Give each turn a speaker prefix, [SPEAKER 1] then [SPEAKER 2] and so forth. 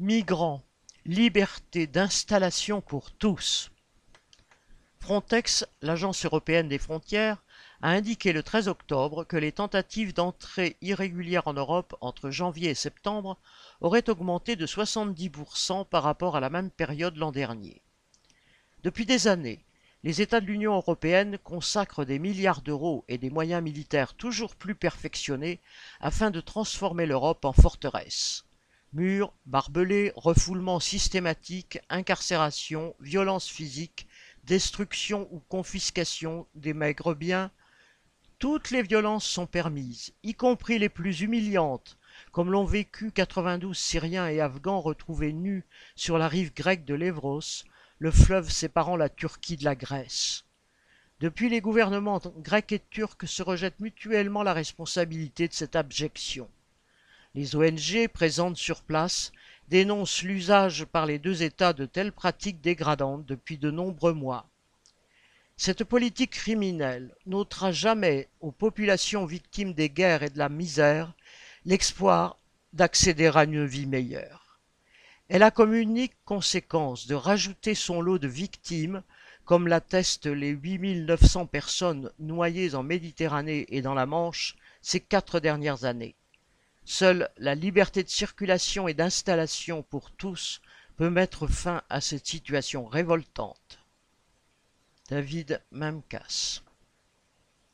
[SPEAKER 1] Migrants, liberté d'installation pour tous. Frontex, l'agence européenne des frontières, a indiqué le 13 octobre que les tentatives d'entrée irrégulière en Europe entre janvier et septembre auraient augmenté de 70% par rapport à la même période l'an dernier. Depuis des années, les États de l'Union européenne consacrent des milliards d'euros et des moyens militaires toujours plus perfectionnés afin de transformer l'Europe en forteresse. Murs, barbelés, refoulements systématiques, incarcération, violences physiques, destruction ou confiscation des maigres biens, toutes les violences sont permises, y compris les plus humiliantes, comme l'ont vécu 92 Syriens et Afghans retrouvés nus sur la rive grecque de l'Evros, le fleuve séparant la Turquie de la Grèce. Depuis, les gouvernements grecs et turcs se rejettent mutuellement la responsabilité de cette abjection. Les ONG présentes sur place dénoncent l'usage par les deux États de telles pratiques dégradantes depuis de nombreux mois. Cette politique criminelle n'ôtera jamais aux populations victimes des guerres et de la misère l'espoir d'accéder à une vie meilleure. Elle a comme unique conséquence de rajouter son lot de victimes, comme l'attestent les 8900 personnes noyées en Méditerranée et dans la Manche ces quatre dernières années. Seule la liberté de circulation et d'installation pour tous peut mettre fin à cette situation révoltante. David Mamkas